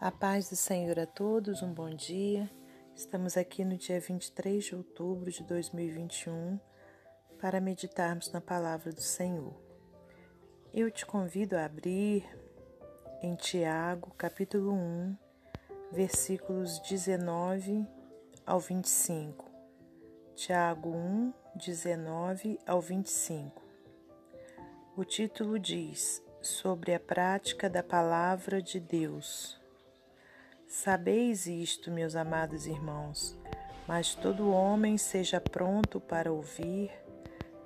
A paz do Senhor a todos, um bom dia. Estamos aqui no dia 23 de outubro de 2021 para meditarmos na palavra do Senhor. Eu te convido a abrir em Tiago, capítulo 1, versículos 19 ao 25. Tiago 1, 19 ao 25. O título diz: Sobre a prática da palavra de Deus. Sabeis isto, meus amados irmãos, mas todo homem seja pronto para ouvir,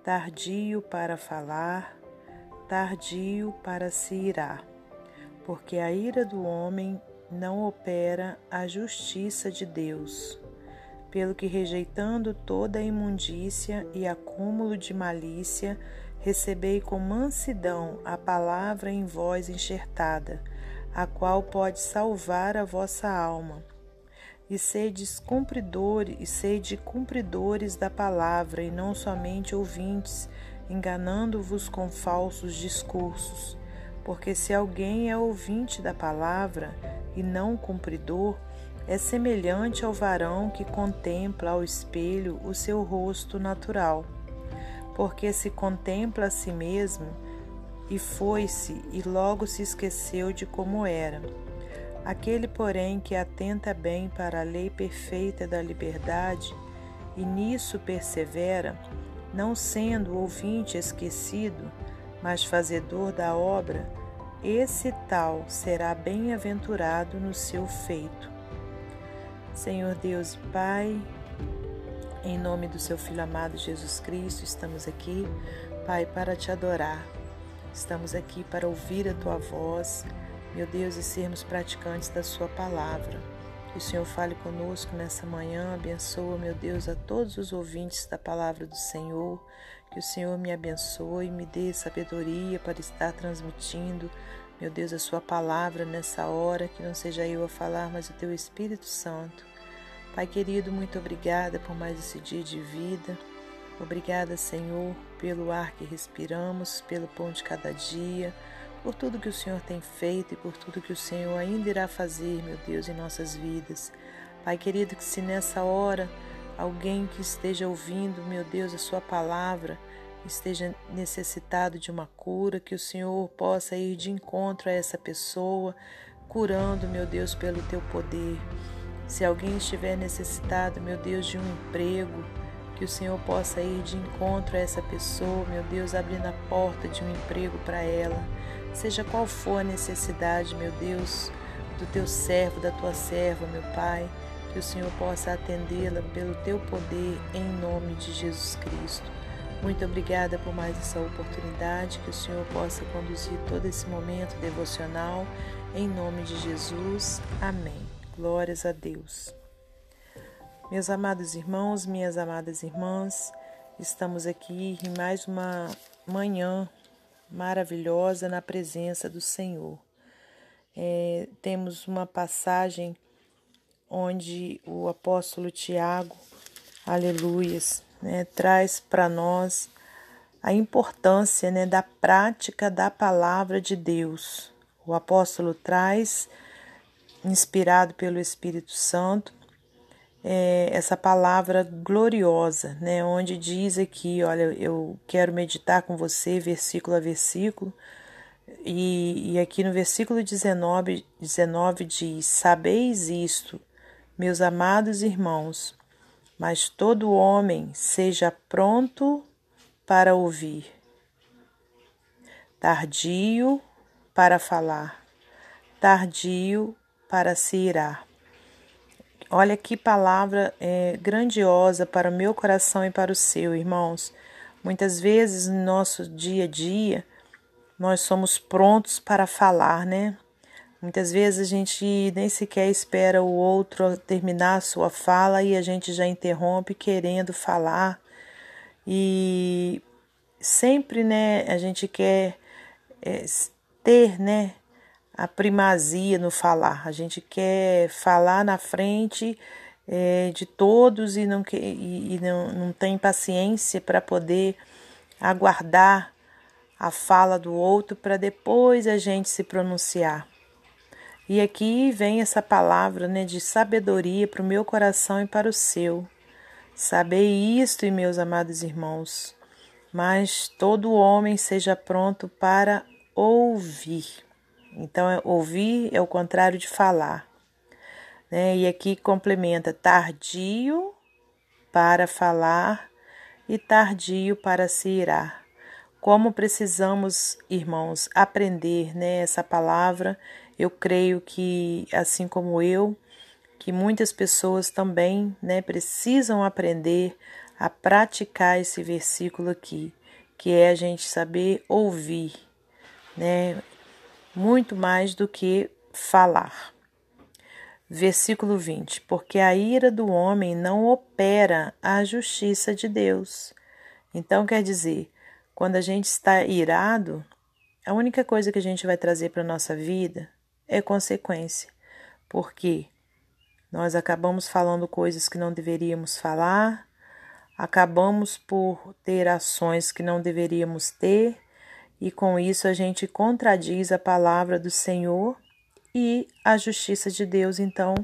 tardio para falar, tardio para se irar, porque a ira do homem não opera a justiça de Deus. Pelo que, rejeitando toda a imundícia e acúmulo de malícia, recebei com mansidão a palavra em vós enxertada a qual pode salvar a vossa alma. E sedes cumpridores, e sede cumpridores da palavra, e não somente ouvintes, enganando-vos com falsos discursos. Porque se alguém é ouvinte da palavra e não cumpridor, é semelhante ao varão que contempla ao espelho o seu rosto natural. Porque se contempla a si mesmo, e foi-se e logo se esqueceu de como era. Aquele, porém, que atenta bem para a lei perfeita da liberdade e nisso persevera, não sendo ouvinte esquecido, mas fazedor da obra, esse tal será bem-aventurado no seu feito. Senhor Deus e Pai, em nome do seu Filho amado Jesus Cristo, estamos aqui, Pai, para te adorar Estamos aqui para ouvir a tua voz, meu Deus, e sermos praticantes da Sua palavra. Que o Senhor fale conosco nessa manhã, abençoa, meu Deus, a todos os ouvintes da palavra do Senhor. Que o Senhor me abençoe, me dê sabedoria para estar transmitindo, meu Deus, a Sua palavra nessa hora. Que não seja eu a falar, mas o Teu Espírito Santo. Pai querido, muito obrigada por mais esse dia de vida. Obrigada, Senhor, pelo ar que respiramos, pelo pão de cada dia, por tudo que o Senhor tem feito e por tudo que o Senhor ainda irá fazer, meu Deus, em nossas vidas. Pai querido, que se nessa hora alguém que esteja ouvindo, meu Deus, a Sua palavra, esteja necessitado de uma cura, que o Senhor possa ir de encontro a essa pessoa, curando, meu Deus, pelo Teu poder. Se alguém estiver necessitado, meu Deus, de um emprego, que o Senhor possa ir de encontro a essa pessoa, meu Deus, abrindo a porta de um emprego para ela. Seja qual for a necessidade, meu Deus, do teu servo, da tua serva, meu Pai, que o Senhor possa atendê-la pelo teu poder, em nome de Jesus Cristo. Muito obrigada por mais essa oportunidade, que o Senhor possa conduzir todo esse momento devocional, em nome de Jesus. Amém. Glórias a Deus. Meus amados irmãos, minhas amadas irmãs, estamos aqui em mais uma manhã maravilhosa na presença do Senhor. É, temos uma passagem onde o apóstolo Tiago, aleluias, né, traz para nós a importância né, da prática da palavra de Deus. O apóstolo traz, inspirado pelo Espírito Santo, é, essa palavra gloriosa, né? Onde diz aqui, olha, eu quero meditar com você versículo a versículo. E, e aqui no versículo 19, 19 diz: Sabeis isto, meus amados irmãos, mas todo homem seja pronto para ouvir, tardio para falar, tardio para se irar. Olha que palavra é, grandiosa para o meu coração e para o seu, irmãos. Muitas vezes no nosso dia a dia nós somos prontos para falar, né? Muitas vezes a gente nem sequer espera o outro terminar a sua fala e a gente já interrompe querendo falar. E sempre, né, a gente quer é, ter, né, a primazia no falar. A gente quer falar na frente é, de todos e não, quer, e, e não, não tem paciência para poder aguardar a fala do outro para depois a gente se pronunciar. E aqui vem essa palavra né, de sabedoria para o meu coração e para o seu. Sabei isto, meus amados irmãos, mas todo homem seja pronto para ouvir. Então, é, ouvir é o contrário de falar. Né? E aqui complementa tardio para falar e tardio para se irar. Como precisamos, irmãos, aprender né, essa palavra. Eu creio que, assim como eu, que muitas pessoas também né, precisam aprender a praticar esse versículo aqui, que é a gente saber ouvir, né, muito mais do que falar. Versículo 20: Porque a ira do homem não opera a justiça de Deus. Então, quer dizer, quando a gente está irado, a única coisa que a gente vai trazer para a nossa vida é consequência. Porque nós acabamos falando coisas que não deveríamos falar, acabamos por ter ações que não deveríamos ter, e com isso a gente contradiz a palavra do Senhor e a justiça de Deus, então,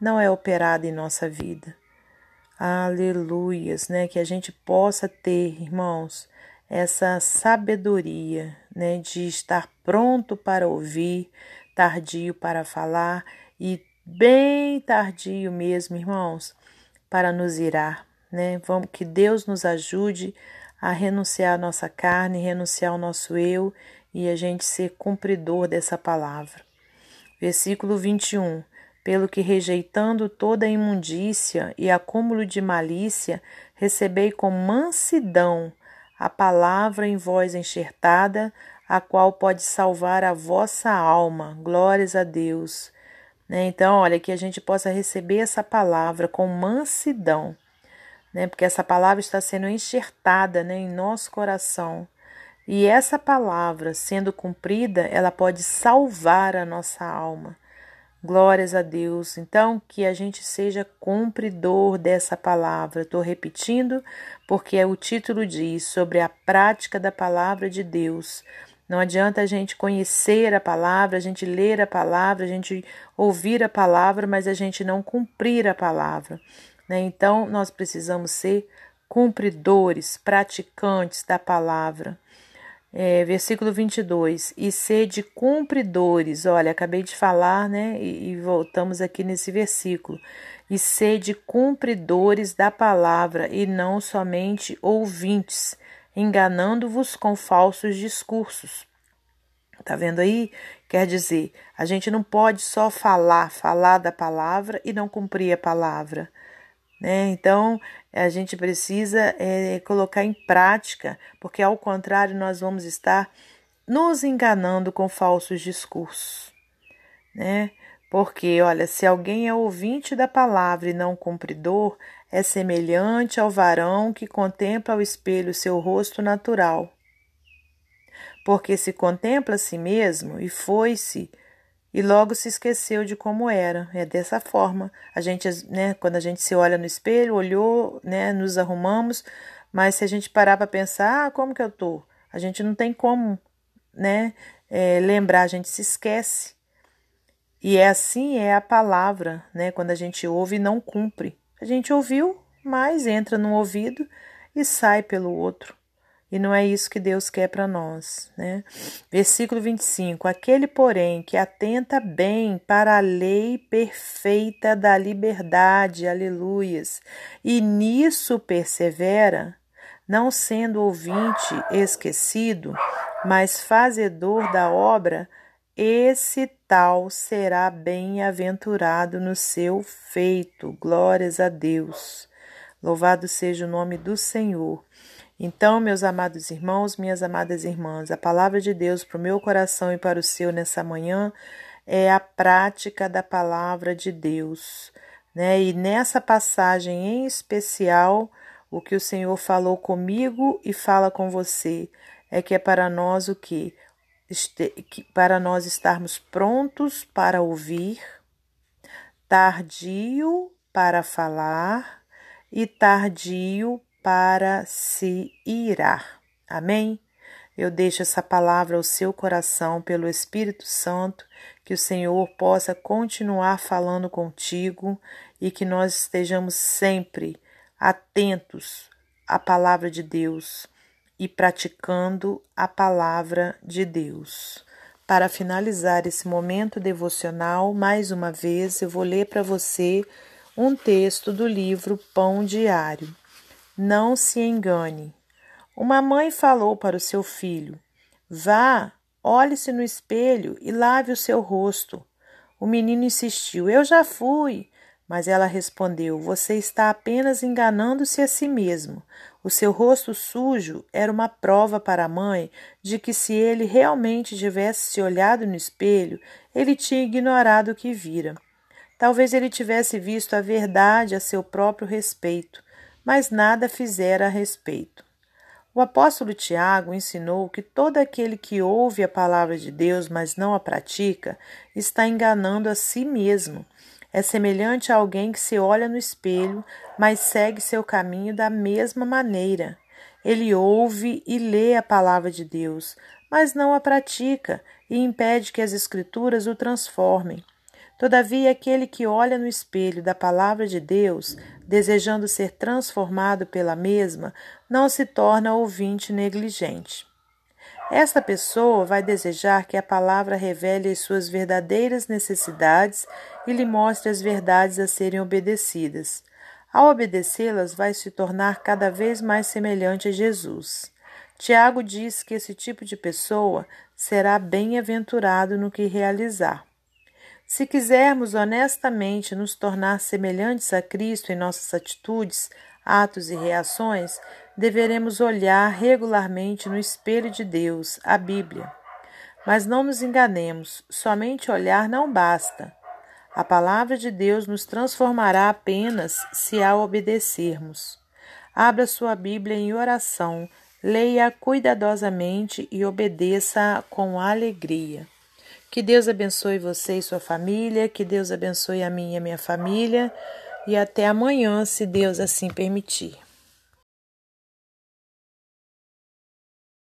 não é operada em nossa vida. Aleluias, né? Que a gente possa ter, irmãos, essa sabedoria, né? De estar pronto para ouvir, tardio para falar e bem tardio mesmo, irmãos, para nos irar, né? Vamos que Deus nos ajude a renunciar à nossa carne, renunciar ao nosso eu e a gente ser cumpridor dessa palavra. Versículo 21. Pelo que rejeitando toda imundícia e acúmulo de malícia, recebei com mansidão a palavra em voz enxertada, a qual pode salvar a vossa alma. Glórias a Deus. Né? Então, olha, que a gente possa receber essa palavra com mansidão, né? porque essa palavra está sendo enxertada né, em nosso coração. E essa palavra, sendo cumprida, ela pode salvar a nossa alma. Glórias a Deus. Então, que a gente seja cumpridor dessa palavra. Estou repetindo, porque é o título diz sobre a prática da palavra de Deus. Não adianta a gente conhecer a palavra, a gente ler a palavra, a gente ouvir a palavra, mas a gente não cumprir a palavra. Né? Então, nós precisamos ser cumpridores, praticantes da palavra. É, versículo 22, e sede cumpridores, olha, acabei de falar, né, e, e voltamos aqui nesse versículo, e sede cumpridores da palavra, e não somente ouvintes, enganando-vos com falsos discursos. Tá vendo aí? Quer dizer, a gente não pode só falar, falar da palavra e não cumprir a palavra. Né? Então, a gente precisa é, colocar em prática, porque ao contrário, nós vamos estar nos enganando com falsos discursos. Né? Porque, olha, se alguém é ouvinte da palavra e não cumpridor, é semelhante ao varão que contempla ao espelho seu rosto natural. Porque se contempla a si mesmo e foi-se e logo se esqueceu de como era. É dessa forma. A gente, né, quando a gente se olha no espelho, olhou, né, nos arrumamos, mas se a gente parar para pensar, ah, como que eu tô? A gente não tem como, né, é, lembrar, a gente se esquece. E é assim é a palavra, né, quando a gente ouve e não cumpre. A gente ouviu, mas entra no ouvido e sai pelo outro. E não é isso que Deus quer para nós, né? Versículo 25: Aquele, porém, que atenta bem para a lei perfeita da liberdade, aleluias, e nisso persevera, não sendo ouvinte esquecido, mas fazedor da obra, esse tal será bem-aventurado no seu feito. Glórias a Deus. Louvado seja o nome do Senhor. Então, meus amados irmãos, minhas amadas irmãs, a palavra de Deus para o meu coração e para o seu nessa manhã é a prática da palavra de Deus. Né? E nessa passagem em especial, o que o Senhor falou comigo e fala com você é que é para nós o que? Para nós estarmos prontos para ouvir, tardio para falar e tardio para se irar. Amém? Eu deixo essa palavra ao seu coração pelo Espírito Santo, que o Senhor possa continuar falando contigo e que nós estejamos sempre atentos à palavra de Deus e praticando a palavra de Deus. Para finalizar esse momento devocional, mais uma vez eu vou ler para você um texto do livro Pão Diário. Não se engane. Uma mãe falou para o seu filho: Vá, olhe-se no espelho e lave o seu rosto. O menino insistiu: Eu já fui. Mas ela respondeu: Você está apenas enganando-se a si mesmo. O seu rosto sujo era uma prova para a mãe de que, se ele realmente tivesse se olhado no espelho, ele tinha ignorado o que vira. Talvez ele tivesse visto a verdade a seu próprio respeito, mas nada fizera a respeito. O apóstolo Tiago ensinou que todo aquele que ouve a palavra de Deus, mas não a pratica, está enganando a si mesmo é semelhante a alguém que se olha no espelho, mas segue seu caminho da mesma maneira. Ele ouve e lê a palavra de Deus, mas não a pratica e impede que as Escrituras o transformem. Todavia, aquele que olha no espelho da palavra de Deus, desejando ser transformado pela mesma, não se torna ouvinte negligente. Esta pessoa vai desejar que a palavra revele as suas verdadeiras necessidades e lhe mostre as verdades a serem obedecidas. Ao obedecê-las, vai se tornar cada vez mais semelhante a Jesus. Tiago diz que esse tipo de pessoa será bem-aventurado no que realizar. Se quisermos honestamente nos tornar semelhantes a Cristo em nossas atitudes, atos e reações, deveremos olhar regularmente no espelho de Deus, a Bíblia. Mas não nos enganemos, somente olhar não basta. A palavra de Deus nos transformará apenas se a obedecermos. Abra sua Bíblia em oração, leia cuidadosamente e obedeça com alegria. Que Deus abençoe você e sua família, que Deus abençoe a mim e a minha família, e até amanhã, se Deus assim permitir.